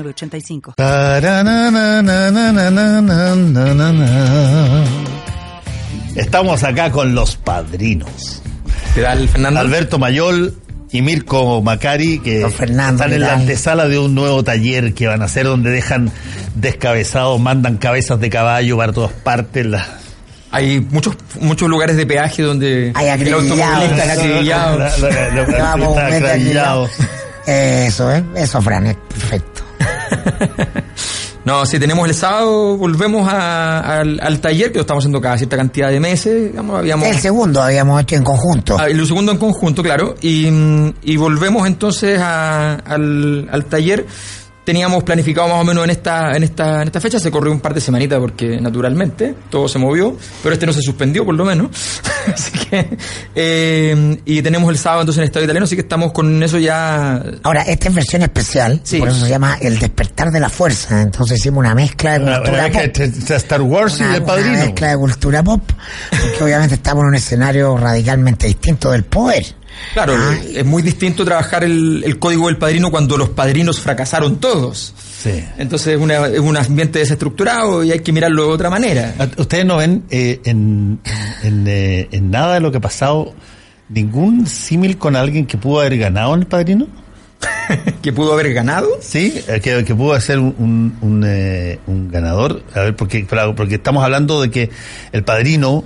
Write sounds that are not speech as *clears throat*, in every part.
85 Estamos acá con los padrinos. Alberto Mayol y Mirko Macari, que Fernando, están en ¿qué la antesala de un nuevo taller que van a hacer donde dejan descabezados, mandan cabezas de caballo para todas partes. La... Hay muchos muchos lugares de peaje donde Hay el automovilista es acribillado. *laughs* Eso, ¿eh? Eso, Fran, es perfecto. *laughs* No, si tenemos el sábado, volvemos a- al, al taller que lo estamos haciendo cada cierta cantidad de meses. Digamos, habíamos, El segundo habíamos hecho en conjunto. Ah, y lo segundo en conjunto, claro. Y, y volvemos entonces a- al, al taller. Teníamos planificado más o menos en esta, en esta, en esta fecha, se corrió un par de semanitas porque naturalmente todo se movió, pero este no se suspendió por lo menos. *laughs* así que, eh, y tenemos el sábado entonces en el Estadio Italiano, así que estamos con eso ya Ahora, esta es versión especial, Sí. por eso se llama El despertar de la fuerza. Entonces hicimos una mezcla de Una- cultura una pop. Star Wars y Una- el una padrino. mezcla de cultura pop, porque obviamente estamos en un escenario radicalmente distinto del poder. Claro, Ah, es muy distinto trabajar el, el código del padrino cuando los padrinos fracasaron todos. Sí. Entonces es, una- es un ambiente desestructurado y hay que mirarlo de otra manera. ¿Ustedes no ven eh, en, en, eh, en nada de lo que ha pasado ningún símil con alguien que pudo haber ganado en el padrino? *laughs* que pudo haber ganado. Sí, eh, que, que pudo ser un, un, un, eh, un ganador. A ver, porque, porque estamos hablando de que el padrino,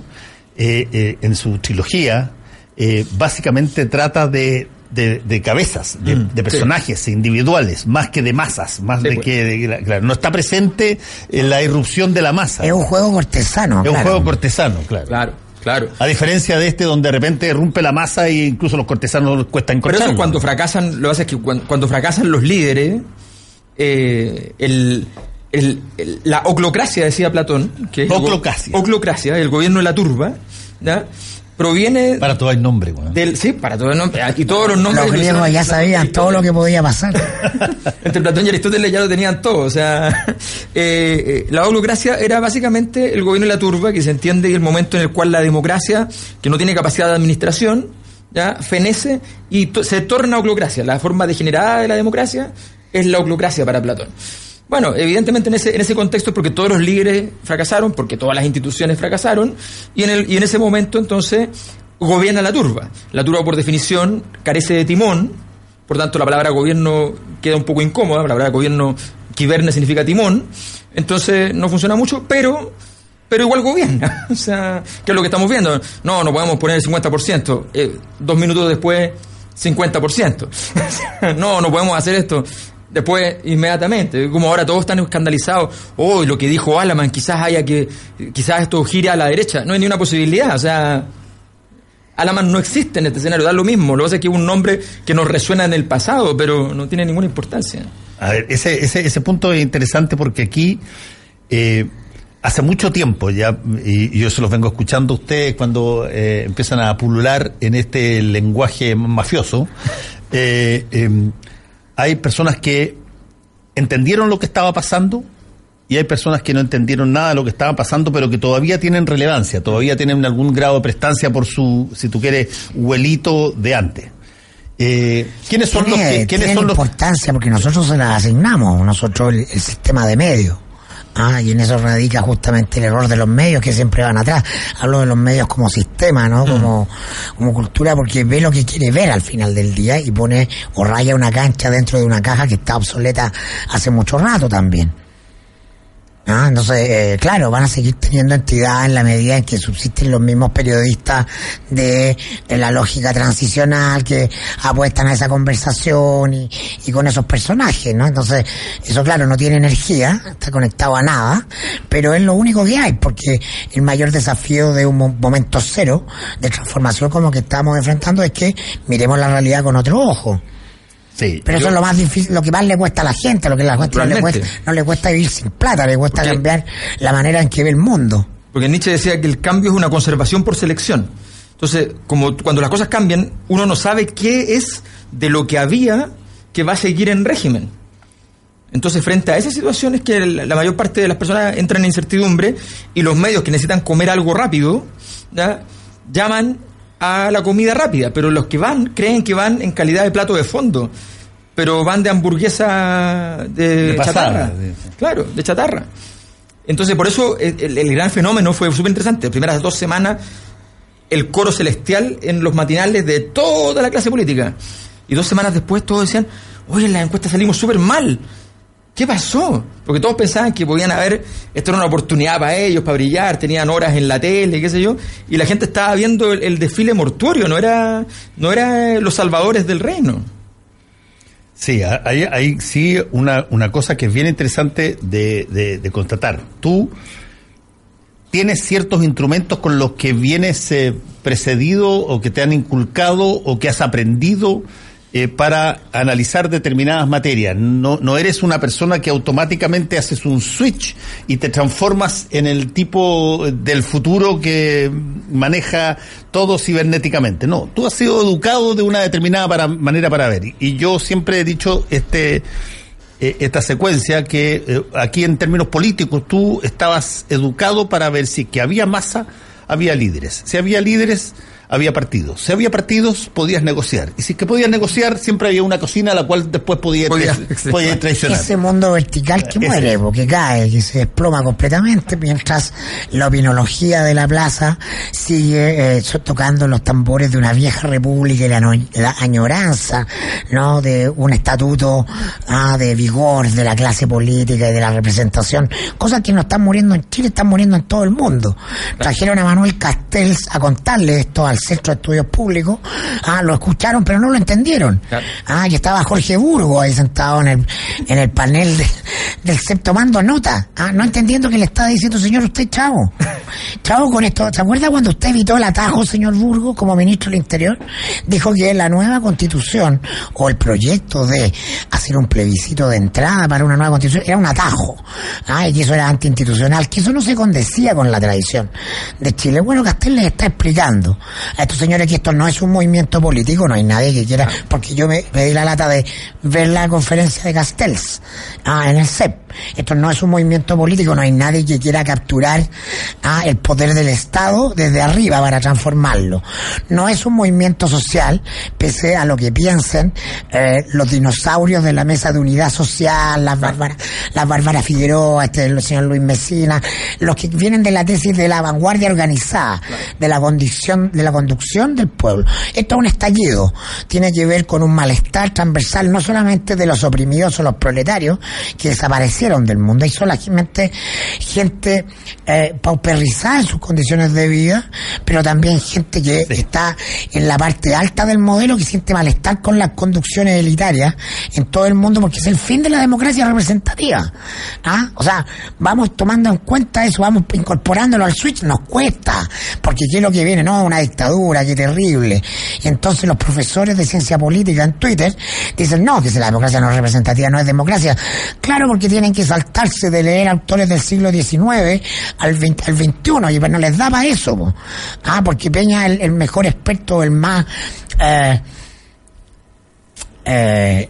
eh, en su trilogía, eh, básicamente trata de, de, de cabezas, de, Mm, de personajes individuales, más que de masas, más Sí, de pues. que. de- claro, no está presente en la irrupción de la masa. Es un juego cortesano. Es un juego cortesano, claro. Claro, claro. A diferencia de este, donde de repente rompe la masa e incluso los cortesanos les cuesta Pero eso cuando fracasan, lo que pasa es que cuando, cuando fracasan los líderes, eh, el, el- el- la oclocracia, decía Platón, que es el go- Oclocracia. oclocracia, el gobierno de la turba, ¿ya? Proviene Para todo hay nombre, del... Sí, para todos los nombres, aquí todos los nombres... Los griegos ya sabían todo lo que podía pasar. *laughs* Entre Platón y Aristóteles ya lo tenían todo. O sea, *laughs* eh, eh, la holocracia era básicamente el gobierno de la turba, que se entiende el momento en el cual la democracia, que no tiene capacidad de administración, ya fenece y to- se torna oclocracia. La forma degenerada de la democracia es la oclocracia para Platón. Bueno, evidentemente en ese, en ese contexto porque todos los líderes fracasaron, porque todas las instituciones fracasaron, y en, el, y en ese momento entonces gobierna la turba. La turba por definición carece de timón, por tanto, la palabra gobierno queda un poco incómoda. La palabra gobierno, quiberne significa timón. Entonces, no funciona mucho, pero pero igual gobierna. *laughs* O sea, ¿qué es lo que estamos viendo? No, no podemos poner el 50%. Eh, dos minutos después, 50%. *laughs* no, no podemos hacer esto. Después, inmediatamente, como ahora todos están escandalizados, oh, lo que dijo Alaman, quizás haya que, quizás esto gire a la derecha. No hay ni una posibilidad, o sea, Alaman no existe en este escenario, da lo mismo. Lo que pasa es que es un nombre que nos resuena en el pasado, pero no tiene ninguna importancia. A ver, ese, ese, ese punto es interesante porque aquí, eh, hace mucho tiempo ya, y, yo se los vengo escuchando a ustedes cuando eh, empiezan a pulular en este lenguaje mafioso, *laughs* eh, eh, hay personas que entendieron lo que estaba pasando y hay personas que no entendieron nada de lo que estaba pasando, pero que todavía tienen relevancia, todavía tienen algún grado de prestancia por su, si tú quieres, huelito de antes. Eh, ¿Quiénes son los que, quiénes tiene son los importancia porque nosotros se las asignamos, nosotros el, el sistema de medios. Ah, y en eso radica justamente el error de los medios que siempre van atrás. Hablo de los medios como sistema, ¿no? Como, como cultura, porque ve lo que quiere ver al final del día y pone o raya una cancha dentro de una caja que está obsoleta hace mucho rato también. Ah, entonces, eh, claro, van a seguir teniendo entidad en la medida en que subsisten los mismos periodistas de, la lógica transicional que apuestan a esa conversación y, y con esos personajes, ¿no? Entonces, eso claro, no tiene energía, está conectado a nada, pero es lo único que hay, porque el mayor desafío de un mo- momento cero de transformación como que estamos enfrentando es que miremos la realidad con otro ojo. Sí, Pero eso es lo más difícil, lo que más le cuesta a la gente, lo que la gente no le, cuesta, no le cuesta vivir sin plata, le cuesta Porque- cambiar la manera en que ve el mundo. Porque Nietzsche decía que el cambio es una conservación por selección. Entonces, como cuando las cosas cambian, uno no sabe qué es de lo que había que va a seguir en régimen. Entonces, frente a esas situaciones que la la mayor parte de las personas entran en incertidumbre y los medios que necesitan comer algo rápido, ¿ya? llaman a la comida rápida, pero los que van creen que van en calidad de plato de fondo, pero van de hamburguesa de, De pasada, chatarra. de- Claro, de chatarra. Entonces, por eso el, el- el gran fenómeno fue súper interesante. Las primeras dos semanas, el coro celestial en los matinales de toda la clase política. Y dos semanas después todos decían, oye, en las encuestas salimos súper mal. ¿Qué pasó? Porque todos pensaban que podían haber, esto era una oportunidad para ellos, para brillar, tenían horas en la tele, qué sé yo, y la gente estaba viendo el, el desfile mortuorio, no era, no era los salvadores del reino. Sí, ha- hay, hay sí una, una cosa que es bien interesante de, de- de constatar. Tú tienes ciertos instrumentos con los que vienes eh, precedido o que te han inculcado o que has aprendido eh, para analizar determinadas materias. No, no eres una persona que automáticamente haces un switch y te transformas en el tipo del futuro que maneja todo cibernéticamente. No, tú has sido educado de una determinada manera para ver. Y yo siempre he dicho este eh, esta secuencia que eh, aquí en términos políticos tú estabas educado para ver si que había masa, había líderes. Si había líderes, había partidos. Si había partidos, podías negociar. Y si es que podías negociar, siempre había una cocina a la cual después podías, podías traicionar. Ese mundo vertical que Ese. muere, porque cae, que se desploma completamente, mientras la opinología de la plaza sigue eh, tocando los tambores de una vieja república y la, no- la añoranza, ¿no? De un estatuto ah, de vigor de la clase política y de la representación. Cosas que no están muriendo en Chile, están muriendo en todo el mundo. Trajeron a Manuel Castells a contarle esto al Centro de Estudios Públicos, ah, lo escucharon pero no lo entendieron. Ah, y estaba Jorge Burgo ahí sentado en el, en el panel de- del septo mando nota. Ah, no entendiendo que le estaba diciendo, señor, usted chavo. *laughs* Chavo con esto. ¿Se acuerda cuando usted evitó el atajo, señor Burgo, como ministro del Interior? Dijo que la nueva constitución o el proyecto de hacer un plebiscito de entrada para una nueva constitución era un atajo. Ah, y que eso era antiinstitucional, que eso no se condecía con la tradición de Chile. Bueno, Castel les está explicando estos señores que esto no es un movimiento político, no hay nadie que quiera, porque yo me, di la lata de ver la conferencia de Castells ah, en el CEP. Esto no es un movimiento político, no hay nadie que quiera capturar ah, el poder del Estado desde arriba para transformarlo. No es un movimiento social, pese a lo que piensen eh, los dinosaurios de la mesa de unidad social, las Bárbara, las Bárbara Figueroa, este, el señor Luis Mesina, los que vienen de la tesis de la vanguardia organizada, de la condición, de la conducción del pueblo. Esto es un estallido, tiene que ver con un malestar transversal, no solamente de los oprimidos o los proletarios que desaparecieron del mundo, hay solamente gente eh, pauperizada en sus condiciones de vida, pero también gente que está en la parte alta del modelo que siente malestar con las conducciones elitarias en todo el mundo porque es el fin de la democracia representativa. ¿Ah? O sea, vamos tomando en cuenta eso, vamos incorporándolo al switch, nos cuesta, porque qué es lo que viene, no, una dictadura, qué terrible. Y entonces los profesores de ciencia política en Twitter dicen, no, que si la democracia no es representativa, no es democracia. Claro, porque tienen que saltarse de leer autores del siglo XIX al, 20 al 21 y pues no les daba eso. Ah, porque Peña es el, mejor experto, el más... Eh, eh,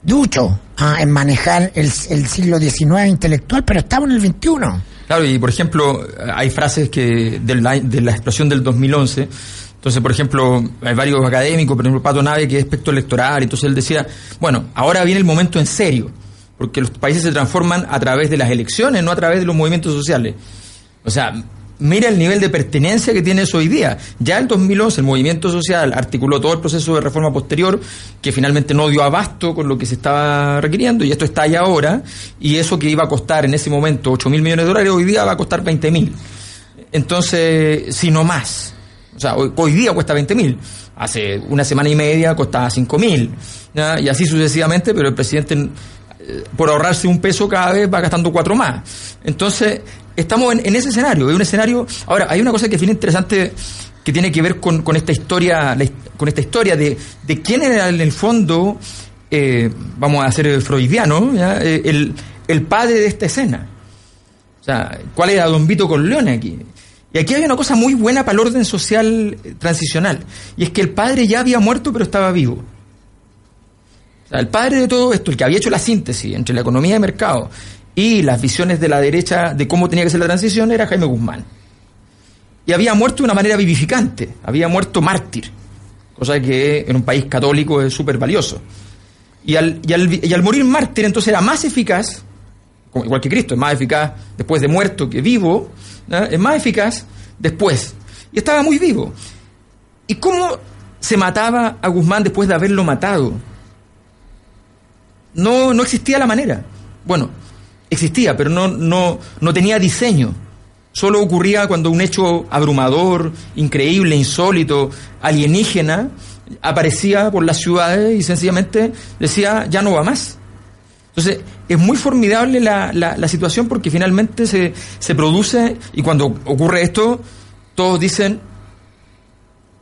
ducho ah, en manejar el, el siglo XIX intelectual, pero estamos en el XXI. Claro, y por ejemplo, hay frases que de la, de la explosión del 2011. Entonces, por ejemplo, hay varios académicos, por ejemplo, Pato Nave, que es experto electoral, entonces él decía, bueno, ahora viene el momento en serio, porque los países se transforman a través de las elecciones, no a través de los movimientos sociales. O sea, mira el nivel de pertenencia que tiene eso hoy día. Ya en 2011 el movimiento social articuló todo el proceso de reforma posterior que finalmente no dio abasto con lo que se estaba requiriendo y esto está ahí ahora y eso que iba a costar en ese momento 8 mil millones de dólares hoy día va a costar 20 mil. Entonces, si no más. O sea, hoy, día cuesta 20 mil. Hace una semana y media costaba 5 mil. Y así sucesivamente, pero el presidente eh, por ahorrarse un peso cada vez va gastando cuatro más. Entonces, estamos en, ese escenario. Hay un escenario. Ahora, hay una cosa que es interesante que tiene que ver con, esta historia, con esta historia de, quién era en el fondo eh, vamos a hacer freudiano. Eh, el, el padre de esta escena. O sea, ¿cuál era Don Vito Corleone aquí? Y aquí hay una cosa muy buena para el orden social eh, transicional, y es que el padre ya había muerto pero estaba vivo. O sea, el padre de todo esto, el que había hecho la síntesis entre la economía de mercado y las visiones de la derecha de cómo tenía que ser la transición, era Jaime Guzmán. Y había muerto de una manera vivificante, había muerto mártir, cosa que en un país católico es súper valioso. Y al, y, al, y al morir mártir entonces era más eficaz, igual que Cristo, es más eficaz después de muerto que vivo, es más eficaz después. Y estaba muy vivo. ¿Y cómo se mataba a Guzmán después de haberlo matado? No, no existía la manera. Bueno, existía, pero no, no, no tenía diseño. Solo ocurría cuando un hecho abrumador, increíble, insólito, alienígena, aparecía por las ciudades y sencillamente decía, ya no va más. Entonces, es muy formidable la, la, la situación porque finalmente se, se produce y cuando ocurre esto, todos dicen,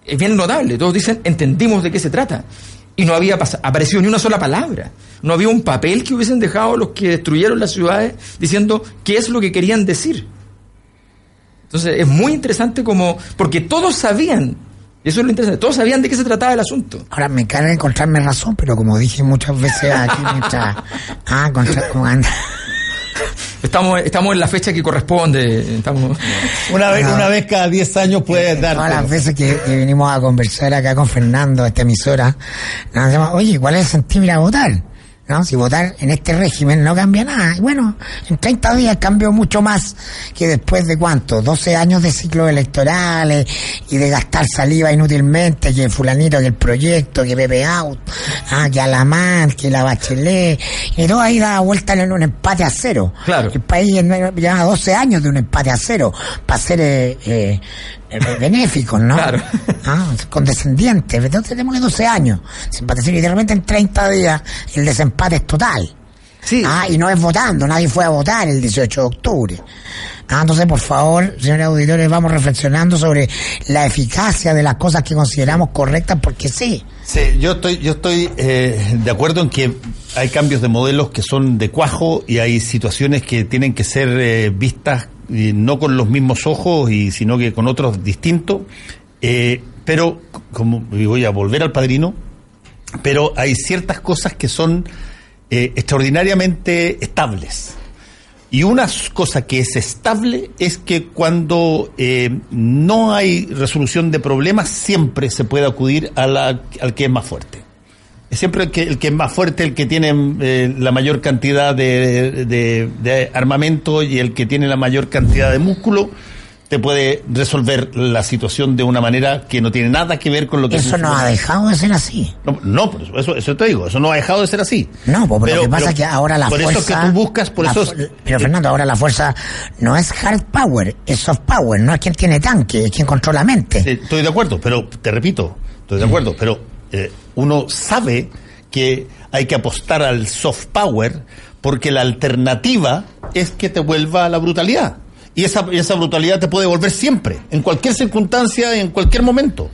es bien notable, todos dicen, entendimos de qué se trata. Y no había aparecido ni una sola palabra. No había un papel que hubiesen dejado los que destruyeron las ciudades diciendo qué es lo que querían decir. Entonces es muy interesante como, porque todos sabían, eso es lo interesante, todos sabían de qué se trataba el asunto. Ahora me carga encontrarme razón, pero como dije muchas veces aquí mientras... *laughs* Ah, contra, como anda. Estamos, estamos en la fecha que corresponde. Estamos... Una vez, una vez cada 10 años puedes dar. Todas las veces que, que, vinimos a conversar acá con Fernando, esta emisora, nos decimos, oye, ¿cuál es el sentido de ir a votar? ¿No? Si votar en este régimen no cambia nada. Y bueno, en 30 días cambió mucho más que después de cuánto, 12 años de ciclos electorales y de gastar saliva inútilmente, que fulanito, que el proyecto, que Pepe Out, ah, que Alamán, que la Bachelet, y todo ahí da vuelta en un empate a cero. Claro. El país lleva 12 años de un empate a cero para ser eh, eh, benéficos, ¿no? Claro. *laughs* Ah, condescendientes. Entonces tenemos 12 años. Y de repente en 30 días el desempate es total. Sí. Ah, y no es votando, nadie fue a votar el 18 de octubre. Ah, entonces, por favor, señores auditores, vamos reflexionando sobre la eficacia de las cosas que consideramos correctas, porque sí. Sí, yo estoy, yo estoy eh, de acuerdo en que hay cambios de modelos que son de cuajo y hay situaciones que tienen que ser eh, vistas no con los mismos ojos y sino que con otros distintos. Eh, pero, como y voy a volver al padrino, pero hay ciertas cosas que son eh, extraordinariamente estables. Y una cosa que es estable es que cuando eh, no hay resolución de problemas, siempre se puede acudir a la, al que es más fuerte. Es siempre el que, el que es más fuerte, el que tiene eh, la mayor cantidad de, de, de, armamento y el que tiene la mayor cantidad de músculo, te puede resolver la situación de una manera que no tiene nada que ver con lo que... Eso no ha dejado de ser así. No, no eso, eso te digo, eso no ha dejado de ser así. No, pues pero, lo que pasa es que ahora la por fuerza... Por eso que tú buscas, por la, eso... Pero Fernando, ahora la fuerza no es hard power, es soft power, no es quien tiene tanque, es quien controla mente. Sí, estoy de acuerdo, pero te repito, estoy de acuerdo, pero eh, uno sabe que hay que apostar al soft power porque la alternativa es que te vuelva a la brutalidad. Y esa, esa brutalidad te puede volver siempre, en cualquier circunstancia, en cualquier momento.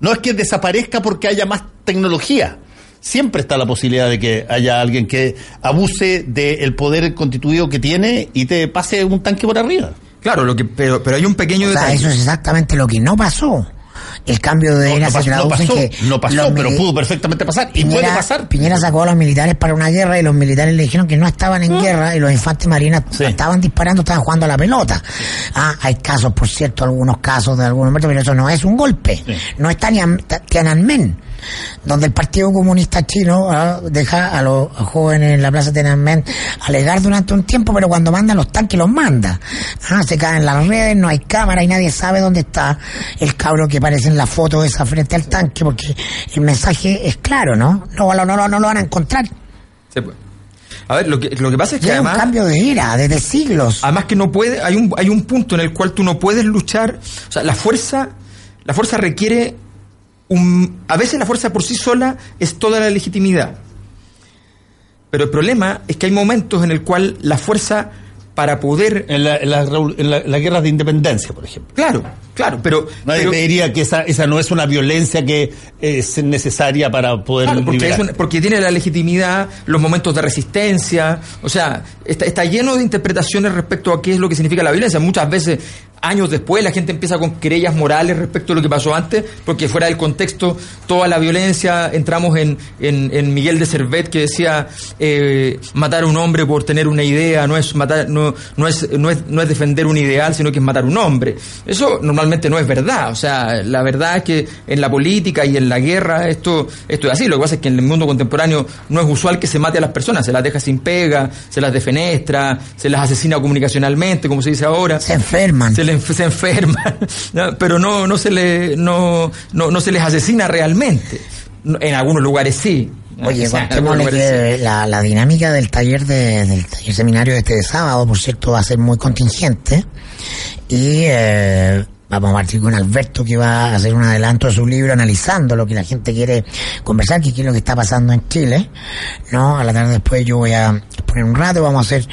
No es que desaparezca porque haya más tecnología. Siempre está la posibilidad de que haya alguien que abuse del poder constituido que tiene y te pase un tanque por arriba. Claro, lo que, pero, pero hay un pequeño o sea, detalle. Eso es exactamente lo que no pasó el cambio de era no, no se pasó, traduce no pasó, en que no pasó pero pudo perfectamente pasar y Piñera, puede pasar. Piñera sacó a los militares para una guerra y los militares le dijeron que no estaban en guerra y los infantes marinas Sí. estaban disparando, estaban jugando a la pelota. Ah, hay casos, por cierto, algunos casos de algunos muertos, pero eso no es un golpe. No es Tiananmen, Tiananmen, donde el Partido Comunista Chino ah, deja a los jóvenes en la plaza Tiananmen alegar durante un tiempo, pero cuando manda los tanques los manda. Ah, se caen las redes, no hay cámara y nadie sabe dónde está el cabro que aparece en la foto esa frente al tanque, porque el mensaje es claro, ¿no? No, no, no, no lo van a encontrar. Sí, pues. A ver, lo que, lo que pasa es que Ya es un además, cambio de era, desde siglos. además que no puede, hay un, hay un punto en el cual tú no puedes luchar, o sea, la fuerza, la fuerza requiere un, a veces la fuerza por sí sola es toda la legitimidad. Pero el problema es que hay momentos en el cual la fuerza para poder En, la, en, la, revol- en la- las guerras de independencia, por ejemplo. Claro, Claro, pero... Nadie pero- te diría que esa, esa no es una violencia que es necesaria para poder Claro, porque, liberar. es una- porque tiene la legitimidad, los momentos de resistencia, o sea, está, está lleno de interpretaciones respecto a qué es lo que significa la violencia. Muchas veces, años después, la gente empieza con querellas morales respecto a lo que pasó antes, porque fuera del contexto, toda la violencia, entramos en, en, en Miguel de Servet que decía, eh, matar a un hombre por tener una idea no es matar, no, no es, no es, no es defender un ideal, sino que es matar a un hombre. Eso normalmente no es verdad, o sea, la verdad es que en la política y en la guerra esto, esto es así. Lo que pasa es que en el mundo contemporáneo no es usual que se mate a las personas, se las deja sin pega, se las defenestra, se las asesina comunicacionalmente, como se dice ahora. Se enferman. Se, le se enferman, *laughs* ¿no? pero no, no, se le, no, no, no se les asesina realmente. En algunos lugares sí. Oye, contémosle que la, la dinámica del taller de, del taller seminario de este sábado, por cierto, va a ser muy contingente. Y eh, vamos a partir con Alberto que va a hacer un adelanto de su libro analizando lo que la gente quiere conversar, que es lo que está pasando en Chile. No, a la tarde después yo voy a poner un rato, vamos a hacer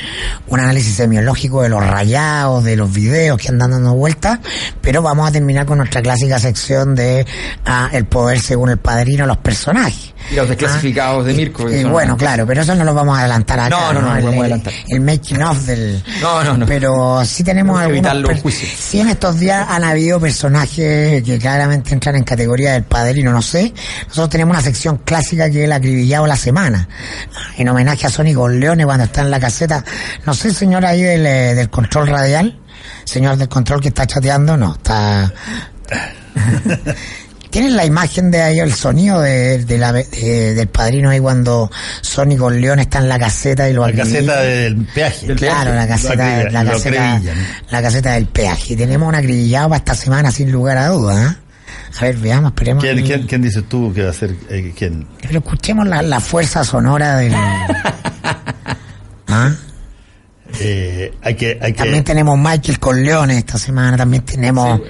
un análisis semiológico de los rayados, de los videos que andan dando vueltas, pero vamos a terminar con nuestra clásica sección de ah, el poder según el padrino, los personajes. Y los desclasificados de Mirko. Y eso no- bueno, claro, pero eso no lo vamos a adelantar acá. No, no, no, no el, adelantar. el making of del... No, no, no. Pero sí tenemos algunos... evitar los per- juicios. Sí en estos días habido personajes que claramente entran en categoría del padrino, no sé. Nosotros tenemos una sección clásica que es el acribillado la semana. En homenaje a Sony Leone cuando está en la caseta. No sé, señor ahí del, eh, del control radial. Señor del control que está chateando, no, está... *laughs* ¿Tienen la imagen de ahí, el sonido de, de la, de- del padrino ahí cuando Sony con León está en la caseta y lo La caseta del peaje. Del Claro, la caseta, la lo caseta, la caseta del peaje. Tenemos un acribillado para esta semana sin lugar a dudas. ¿eh? A ver, veamos, esperemos. ¿Quién, que- quién, quién dices tú que va a ser? eh, ¿Quién? Pero escuchemos la, la fuerza sonora del... *laughs* ¿Ah? Eh, hay que, hay que. También tenemos Michael Corleone esta semana, también tenemos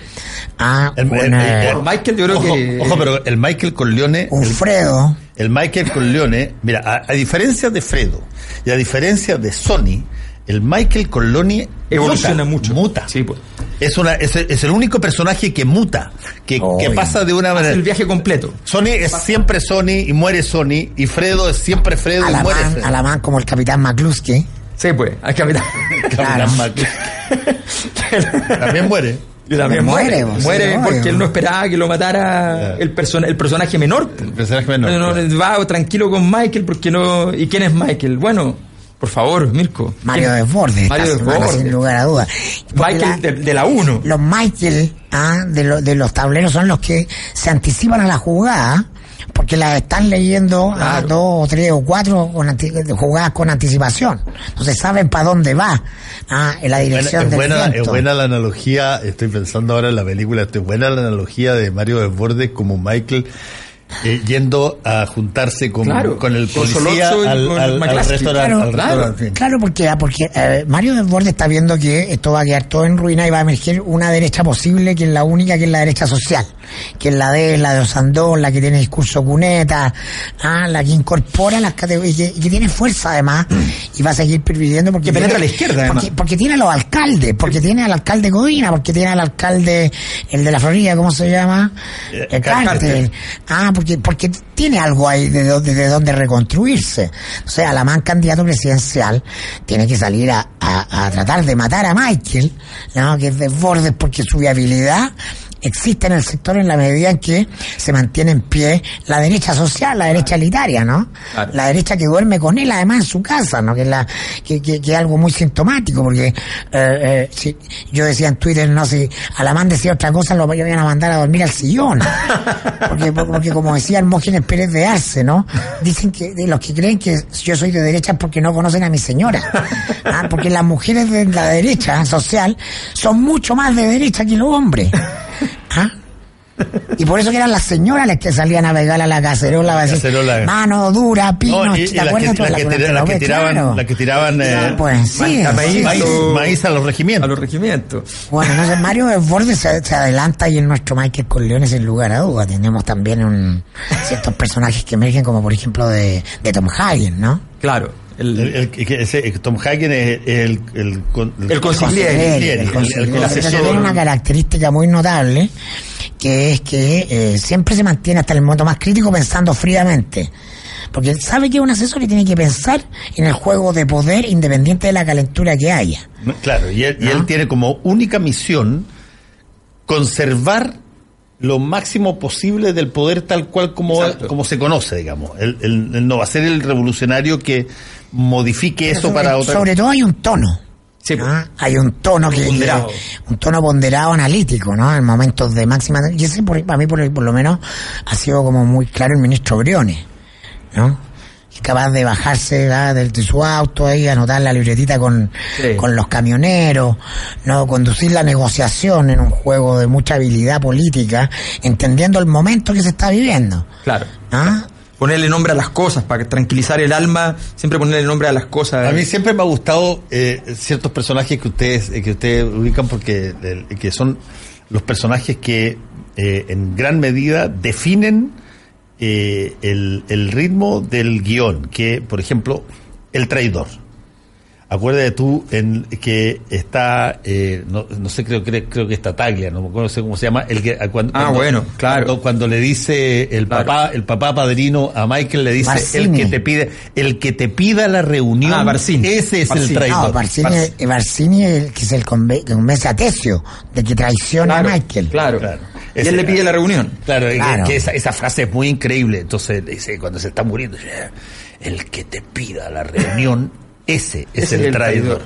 ah, El- el- una- el- Por Michael yo creo ojo, que... ojo, pero el Michael Corleone, un el, Fredo. el Michael Corleone, mira, a, a diferencia de Fredo y a diferencia de Sony, el Michael Corleone Evoluciona muta, mucho. Muta. Sí, pues. Es una, es, es el único personaje que muta, que, pasa de una manera. el viaje completo. Sony es siempre Sony y muere Sony, y Fredo es siempre Fredo y muere Alamán, Fredo. Alamán como el capitán McCluskey. Sí, pues, al *laughs* capitán. *laughs* Capitán Mac- También muere. Y también Muere, muere, muere sí, porque él no esperaba que lo matara el, persona, el personaje menor. El personaje menor, No, no, va tranquilo con Michael porque no... ¿Y quién es Michael? Bueno, por favor, Mirko. Mario. Desbordes. Mario Desbordes. Sin lugar a dudas. Michael la- de, de la 1. los Michael ah, de, lo- de los tableros son los que se anticipan a la jugada porque las están leyendo a dos o tres o cuatro con jugadas con anticipación. Entonces saben para dónde va ah, en la dirección es, del buena, es viento. buena la analogía, estoy pensando ahora en la película, es buena la analogía de Mario Desbordes como Michael eh, yendo a juntarse con, Claro, con el policía al, con al- al McCluskey. restaurante. Claro, al claro, restaurante. Claro, porque, ah, porque eh, Mario Desbordes está viendo que esto va a quedar todo en ruina y va a emerger una derecha posible que es la única, que es la derecha social, que es la de la de Osandón, la que tiene discurso cuneta, ah, la que incorpora las categorías y que, y que tiene fuerza además *clears throat* y va a seguir perviviendo porque Que penetra tiene- a la izquierda, porque, además. porque tiene a los alcaldes, porque tiene al alcalde Godina, porque tiene al alcalde el de la Florida, ¿cómo se llama? Eh, El Carter. Carter. Ah, porque, porque tiene algo ahí de, donde de donde reconstruirse. O sea, Alamán, candidato presidencial, tiene que salir a, tratar de matar a Michael, ¿no? que es desbordes porque su viabilidad existe en el sector en la medida en que se mantiene en pie la derecha social, la derecha elitaria, ¿no? Claro. La derecha que duerme con él además en su casa, ¿no? Que es, la, que, que- que es algo muy sintomático, porque eh, eh, si, yo decía en Twitter, no si Alamán decía otra cosa, lo iban a mandar a dormir al sillón. *laughs* Porque, porque como decía Hermógenes Pérez de Arce, ¿no? Dicen que de los que creen que yo soy de derecha es porque no conocen a mi señora. *laughs* Ah, Porque las mujeres de la derecha social son mucho más de derecha que los hombres. ¿Ah? Y por eso que eran las señoras las que salían a pegar a la cacerola, a decir, mano dura, pino, No, y- ¿te las que- acuerdas? que la- la- que la- tiraban- claro. las que tiraban, eh, Ah, pues sí, ma- maíz, sí. Maíz, Lo- maíz a los A regimientos. los regimientos. Bueno, entonces Mario Desbordes se, se adelanta y en nuestro Michael Corleone sin lugar a duda. Tenemos también un, ciertos personajes que emergen como por ejemplo de, de Tom Hagen, ¿no? Claro. El, el- que ese- Tom Hagen es el, el, El consigliere, El el- el asesor. tiene una característica muy notable, que es que eh, siempre se mantiene hasta el momento más crítico pensando fríamente. Porque él sabe que es un asesor y tiene que pensar en el juego de poder independiente de la calentura que haya. Claro, y él, y él ¿No? tiene como única misión conservar lo máximo posible del poder tal cual como, Exacto. como se conoce, digamos. Él, él- él no va a ser el revolucionario que modifique eso sobre, para otra sobre todo hay un tono. Sí, pues. ¿ah? Hay un tono que, Ponderado. un tono ponderado analítico, ¿no? En momentos de máxima y ese por, para mí por, por lo menos ha sido como muy claro el ministro Briones, ¿no? Capaz de bajarse ¿verdad? del- de, su auto ahí, anotar la libretita con, Sí. con los camioneros, no conducir la negociación en un juego de mucha habilidad política, entendiendo el momento que se está viviendo. Claro. ¿ah? Ponerle nombre a las cosas, para tranquilizar el alma, siempre ponerle nombre a las cosas. A mí siempre me ha gustado eh, ciertos personajes que ustedes eh, que ustedes ubican porque el- que son los personajes que eh, en gran medida definen eh, el, el ritmo del guion, que por ejemplo el traidor. Acuérdate tú en que está, eh, no, no sé, creo, creo, creo que está Taglia, no me acuerdo no sé cómo se llama, el que a cuando, Ah, cuando- bueno, claro. Cuando, cuando le dice el Claro. papá, el papá padrino a Michael le dice el que te pide, el que te pida la reunión, Ah, Barcini. ese es Barcini. el traidor. No, Barcini, Barcini. Barcini es el que es el conve- que convence a Tesio de que traiciona claro, a Michael. Claro. Claro. Y él le pide la reunión. Claro, que- Claro. que esa, esa frase es muy increíble. Entonces dice, cuando se está muriendo, el que te pida la reunión, *laughs* ese es Ese el, traidor.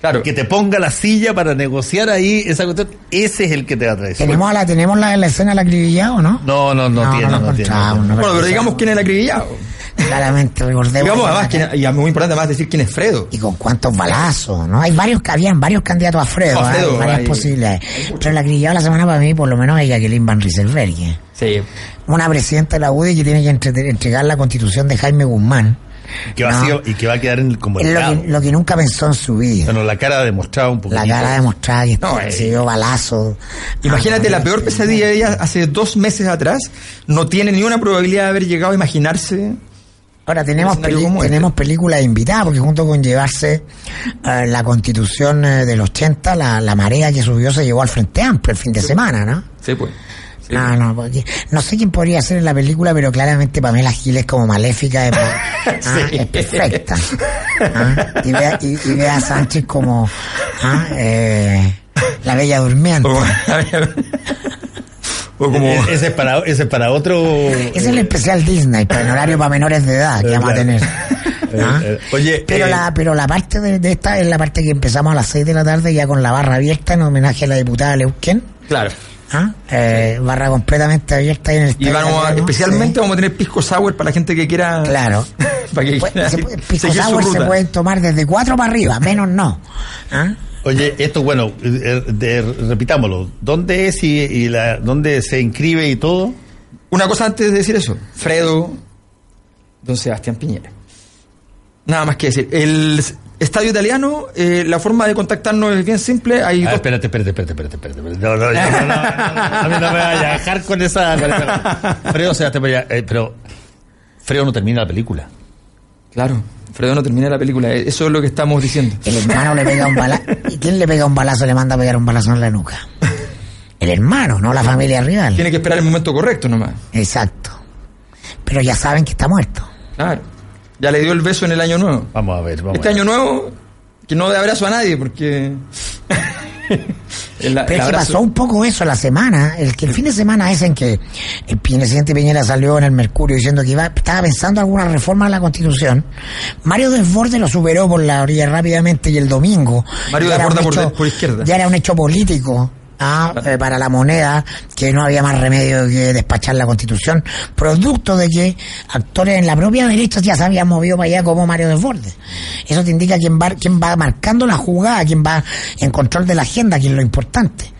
Claro. Que te ponga la silla para negociar ahí esa cuestión, ese es el que te va a traicionar. ¿Tenemos, a la, ¿Tenemos la, la escena del acribillado, no? No, no, no, tiene, no, tiene, no tiene. no Bueno, pero digamos quién es el acribillado. Claramente, recordemos. Digamos que- además, quién- y es muy importante además decir quién es Fredo. Y con cuántos balazos, ¿no? Hay varios, que habían varios candidatos a Fredo, A ¿eh? Fredo, varias hay- posibilidades. Pero el acribillado de la semana para mí, por lo menos, es Jacqueline Van Rieselberg. Sí. Una presidenta de la UDI que tiene que entre- entregar la constitución de Jaime Guzmán. Que va No. a ser- y que va a quedar en, como el lo que, lo que nunca pensó en su vida. Bueno, la cara demostraba un poquito. La cara demostrada que No, se eh. dio balazos. Imagínate, Ah, la peor pesadilla de ella hace dos meses atrás no tiene ni una probabilidad de haber llegado a imaginarse. Ahora tenemos, como este. tenemos películas invitadas, porque junto con llevarse eh, la constitución eh, del 80, la, la marea que subió se llevó al Frente Amplio el fin de semana, ¿no? Sí, pues. Sí. No, no, porque- no sé quién podría ser en la película, pero claramente Pamela Giles como maléfica de, *laughs* ah, Sí. es perfecta. Ah, Y, ve, a- y, y ve a Sánchez como ah, eh, la bella durmiente. Como- o como. E- Ese es para, ese es para otro. Es el especial Disney, para el horario para menores de edad que Eh, vamos a tener. *laughs* ¿Ah? Eh, eh, oye, pero eh, la pero la parte de, de esta es la parte que empezamos a las 6 de la tarde ya con la barra abierta en homenaje a la diputada Leuquén. Claro. ¿Ah? Eh, barra completamente abierta en el Y vamos a- especialmente sí. vamos a tener pisco sour para la gente que quiera. Claro. *laughs* para que Pues, quiera se puede- pisco sour se pueden tomar desde 4 para arriba, menos no. ¿Ah? Oye, esto, bueno, eh, de- repitámoslo. ¿Dónde es y, y la, dónde se inscribe y todo? Una cosa antes de decir eso. Fredo, don Sebastián Piñera. Nada más que decir. El estadio italiano, eh, la forma de contactarnos es bien simple. Hay Ah, espérate, espérate, espérate, espérate, espérate, espérate. No, no, no, no, a mí no me vaya a dejar con esa. Freo, Sebastián, pero, ya, eh, pero Freo no termina la película. Claro, Fredo no termina la película, eh, eso es lo que estamos diciendo. El hermano le pega un balazo. ¿Y quién le pega un balazo le manda a pegar un balazo en la nuca? El hermano, no la familia rival. Tiene que esperar el momento correcto nomás. Exacto. Pero ya saben que está muerto. Claro. Ya le dio el beso en el año nuevo. Vamos a ver, vamos Este a ver. año nuevo, que no dé abrazo a nadie, porque. *laughs* Pero es que abrazo- pasó un poco eso la semana, el que el fin de semana es en que el presidente Piñera salió en el Mercurio diciendo que iba, estaba pensando alguna reforma a la Constitución. Mario Desbordes lo superó por la orilla rápidamente y el domingo. Mario Desbordes por izquierda. Ya era un hecho político. Ah, eh, para la moneda, que no había más remedio que despachar la constitución, producto de que actores en la propia derecha ya se habían movido para allá como Mario Desbordes. Eso te indica quién va, quién va marcando la jugada, quién va en control de la agenda, quién es lo importante.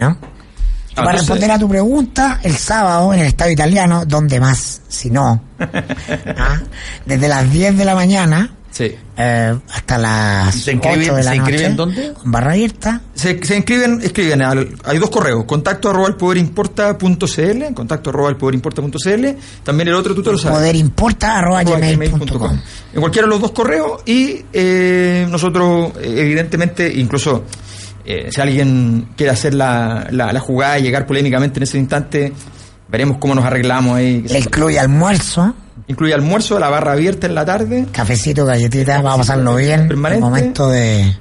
Ah, para responder a tu pregunta, el sábado en el Estadio Italiano, ¿dónde más? Si no, *laughs* ¿ah? desde las 10 de la mañana, Sí. eh, hasta las ¿Se inscriben- 8 de la se noche. inscriben dónde? Con barra abierta. Se, se inscriben, escriben, al- hay dos correos, contacto arroba el poderimporta.cl, contacto arroba el poderimporta.cl, también el otro tú te lo sabes. Poderimporta arroba arroba gmail.com. gmail.com. En cualquiera de los dos correos y eh, nosotros, eh, evidentemente, incluso eh, si alguien quiere hacer la, la, la jugada y llegar polémicamente en ese instante, veremos cómo nos arreglamos ahí. Le incluye almuerzo, Incluye almuerzo, la barra abierta en la tarde. cafecito, galletita, vamos a pasarlo bien. Permanente. momento de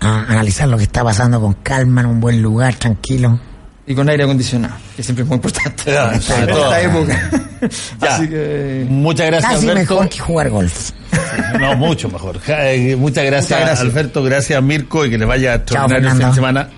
analizar lo que está pasando con calma en un buen lugar, tranquilo. Y con aire acondicionado, que siempre es muy importante. *laughs* En esta todo. época. Ya. Así que. Muchas gracias, Casi Alberto. mejor que jugar golf. No, mucho mejor. Eh, Muchas gracias, Muchas gracias. Alberto. Gracias, Mirko, y que le vaya Chao, extraordinario el fin de semana.